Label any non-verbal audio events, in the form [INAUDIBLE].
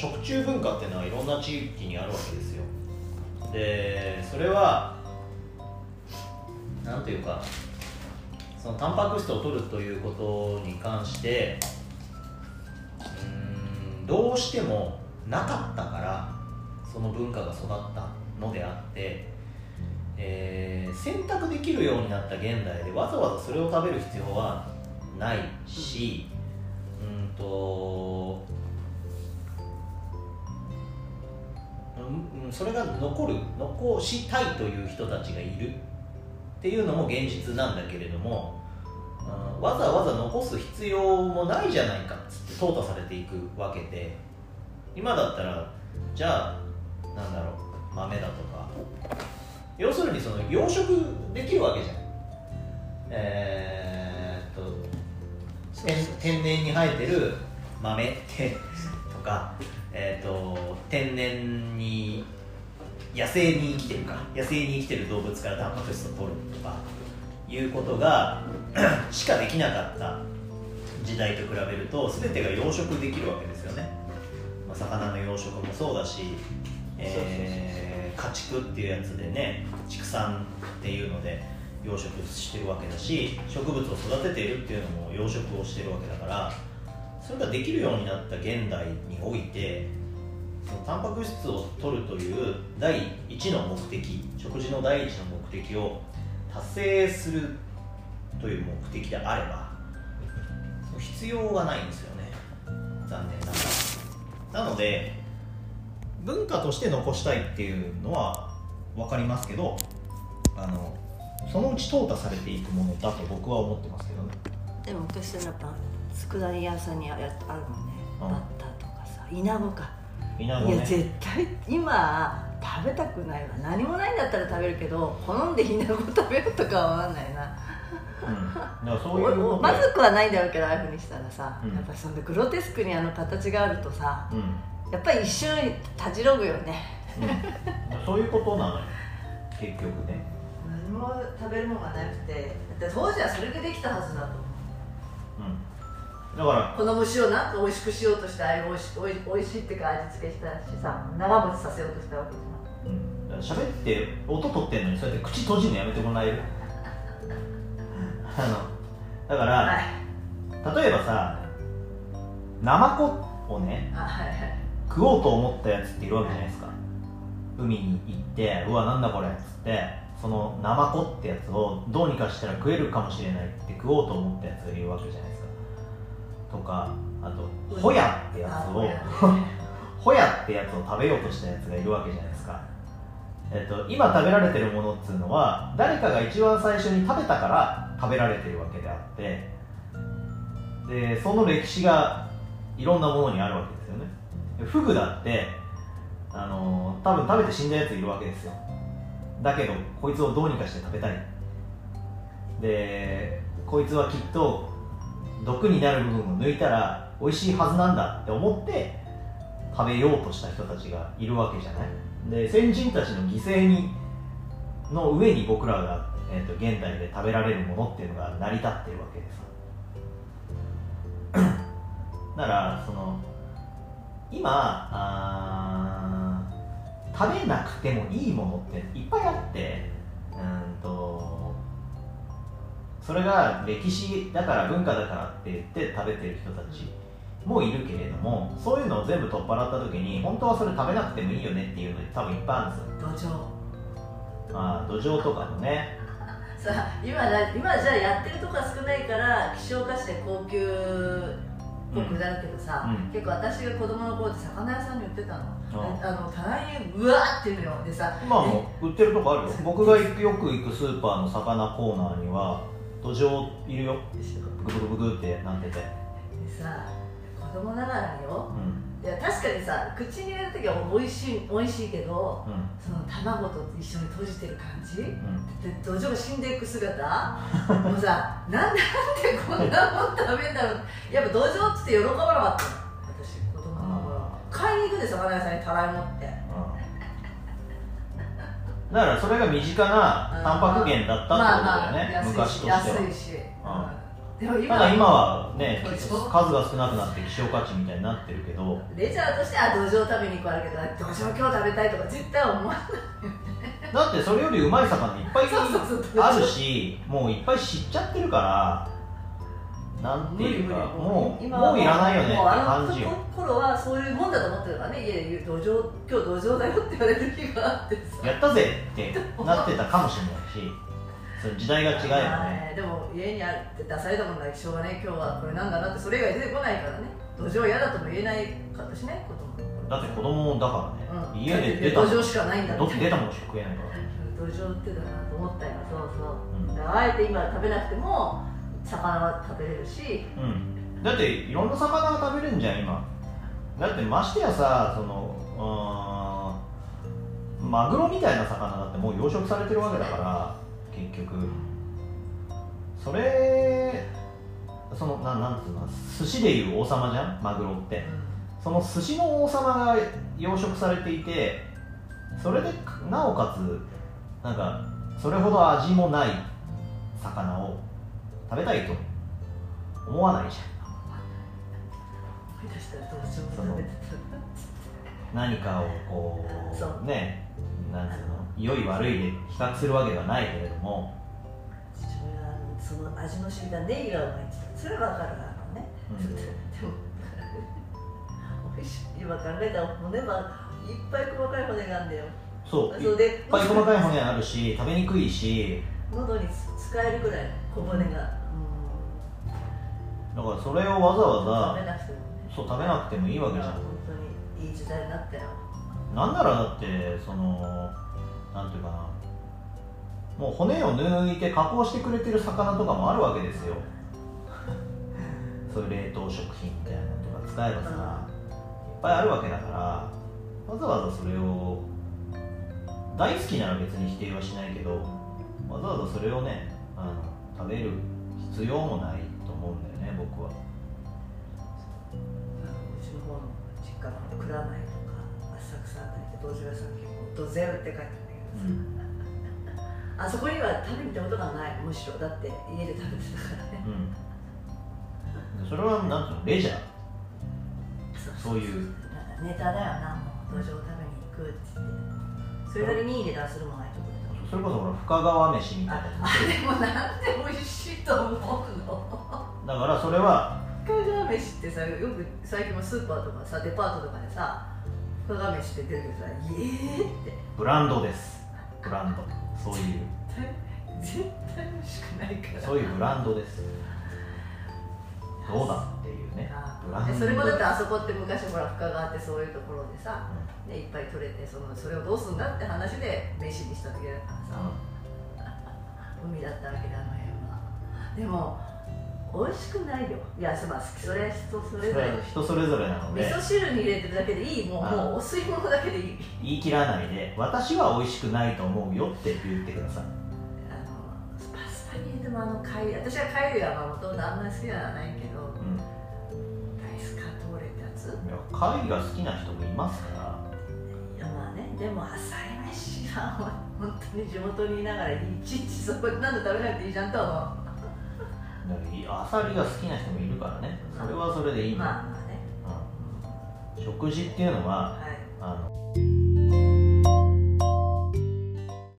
食虫文化っていうのはいろんな地域にあるわけですよ。でそれはなんていうかそのタンパク質を取るということに関してうんどうしてもなかったからその文化が育ったのであって、えー選択できるようになった現代でわざわざそれを食べる必要はないし、うんそれが残る残したいという人たちがいるっていうのも現実なんだけれども、うんわざわざ残す必要もないじゃないかっつって淘汰されていくわけで今だったらじゃあなんだろう豆だとか要するにその養殖できるわけじゃん。えーっと天天然に生えてる豆ってとか、えー、と天然に野生に生きてるか。野生に生きてる動物からタンパク質を取るとか。いうことが [CLEARS THROAT] しかできなかった時代と比べると全てが養殖できるわけですよね、まあ、魚の養殖もそうだし、えー家畜っていうやつでね畜産っていうので養殖してるわけだし植物を育てているっていうのも養殖をしてるわけだからそれができるようになった現代においてタンパク質を取るという第一の目的食事の第一の目的を達成するという目的であれば必要がないんですよね。残念ながら。なので文化として残したいっていうのは分かりますけどあのそのうち淘汰されていくものだと僕は思ってますけどね。でも昔はやっぱ佃煮屋さんにあるもんね。うん。バッターとかさイナゴか稲子ねいや絶対今食べたくないわ。何もないんだったら食べるけど好んでイナゴ食べようとかは思わないな。うん、だからそういうまずくはないんだろうけどああいうふうにしたらさ、うん。やっぱそんなグロテスクにあの形があるとさうん、やっぱり一瞬たじろぐよね。うん、そういうことなのよ。[LAUGHS] 結局ね。何も食べるものがなくてだって当時はそれでできたはずだと思う。うんだからこの虫をなんか美味しくしようとしてああいう美味しおい美味しいってか味付けしたしさ長持ちさせようとしたわけじうん。だから喋って音取ってんのにそうやって口閉じるのやめてもらえる？あのだかゃんら、はい。例えばさナマコをねあはいはい。食おうと思ったやつっているわけじゃないですか。海に行ってうわなんだこれっつってそのナマコってやつをどうにかしたら食えるかもしれないって食おうと思ったやつがいるわけじゃないですかとかあとホヤってやつを [LAUGHS] ホヤってやつを食べようとしたやつがいるわけじゃないですか、えっと、今食べられてるものっていうのは誰かが一番最初に食べたから食べられてるわけであってでその歴史がいろんなものにあるわけですよね。フグだってあの多分食べて死んだやついるわけですよ。だけどこいつをどうにかして食べたい。でこいつはきっと毒になる部分を抜いたら美味しいはずなんだって思って食べようとした人たちがいるわけじゃない。で先人たちの犠牲にの上に僕らが、えー、と現代で食べられるものっていうのが成り立ってるわけです。[CLEARS THROAT] だからその今あ食べなくてもいいものっていっぱいあってうんとそれが歴史だから文化だからって言って食べてる人たちもいるけれどもそういうのを全部取っ払った時に本当はそれ食べなくてもいいよねっていうの多分いっぱいあるんですよ。土壌。まあ土壌とかもね。[LAUGHS] さあ今だ今じゃあやってるとこが少ないから希少価値で高級っぽくなるけどさ、うん。結構私が子供の頃って魚屋さんに売ってたの、うんあの棚にうわーっていうのよ。でさ今も売ってるとこあるよ。[LAUGHS] 僕がよく行くスーパーの魚コーナーには土壌いるよ。ブクブクブクってなってて。でさ子供ながらよ。うん。いや確かにさ口に入れる時は美味しい美味しいけどうん。その卵と一緒に閉じてる感じ？うん。で土壌が死んでいく姿？もうさなんでなんでこんなもん食べんだろう。やっぱ土壌っつって喜ばなかったの。私子供の頃。買いに行くで魚屋さんにたらい持ってだからそれが身近なタンパク源だったってことだよね、まあまあ昔としては、安いし。うん。でも今ただ今はね数が少なくなって希少価値みたいになってるけど。レジャーとしてあ土壌食べに行くあるけど土壌今日食べたいとか絶対思わないだってそれよりうまい魚いっぱいあるしもういっぱい知っちゃってるからなんていうかもうもういらないよねって感じよ。頃はそういうもんだと思ってたからね家で土壌今日土壌だよって言われる日があってさ。やったぜってなってたかもしれないしその時代が違うよね。はいでも家にあるって出されたものだけしょうがない。今日はこれなんだなってそれ以外出てこないからね。土壌嫌だとも言えないかったしね子供だって子供だからね、うん。家で出た土壌しかないんだど出たものしか食えないから。土壌ってだなと思ったよ。そうそう、うん。あえて今食べなくても魚は食べれるし。うん。だっていろんな魚が食べれるんじゃん今。だってましてやさそのうーんマグロみたいな魚だってもう養殖されてるわけだから結局。それそのななんつうの寿司でいう王様じゃんマグロって。その寿司の王様が養殖されていてそれでなおかつなんかそれほど味もない魚を食べたいと思わないじゃん。何かをこそう。うねなんつうの良い悪いで比較するわけではないけれども、た父親はその味の染みたネギがうまいって言ってたそれは分かるあのね、うん。でも美味しい今考えたら骨はいっぱい細かい骨があるんだよ。そういっそうでぱい細かい骨あるし食べにくいし。喉に使えるぐらい小骨が、うん、だからそれをわざわざ食べなくてもね。そう食べなくてもいいわけじゃん。本当にいい時代になったよなんならだってそのなんていうかな。もう骨を抜いて加工してくれてる魚とかもあるわけですよ。そういう冷凍食品みたいなのとか使えばさ、いっぱいあるわけだからわざわざそれを大好きなら別に否定はしないけどわざわざそれをねあの食べる必要もないと思うんだよね僕は。うちの方の実家の蔵前とか浅草あたりで道場屋さん結構ドゼルって書いてあるんだけどさ、[LAUGHS] あそこには食べに行ったことがないむしろ。だって家で食べてたからね。うん、それはなんていうのレジャー？そういう。なんかネタだよなもう道場食べに行くって言って。それなりにいい値段するもんないとこで。それこそほら深川飯みたいな。ああでもなんで美味しいと思うの？だからそれは深川飯ってさよく最近もスーパーとかさデパートとかでさ深川飯って出てくるけどさ「イエーって。ブランドです。ブランド。そういう。絶対美味しくないから。そういうブランドです。どうだっていうね。それもだってあそこって昔ほら深川ってそういうところでさ、ね、いっぱい取れてそのそれをどうすんだって話で飯にした時だからさ、海だったわけであの辺は。でも美味しくないよ。いやまあそれは人そそれれぞれ。は人それぞれなの味で噌汁に入れてるだけでいい。もうあもうお吸い物だけでいい。言い切らないで私は美味しくないと思うよって言ってください。あのパスタに入れてもあの貝私は貝類はまあもともとあんまり好きではないけどうん。ライスカトーレってやつ。いや貝が好きな人もいますから。いやまあねでも浅い飯は本当に地元にいながらいちいちそこで何で食べなくていいじゃんとは思だからアサリが好きな人もいるからね。それはそれでいいだ、うんまあまあね。うん、食事っていうのははい。あの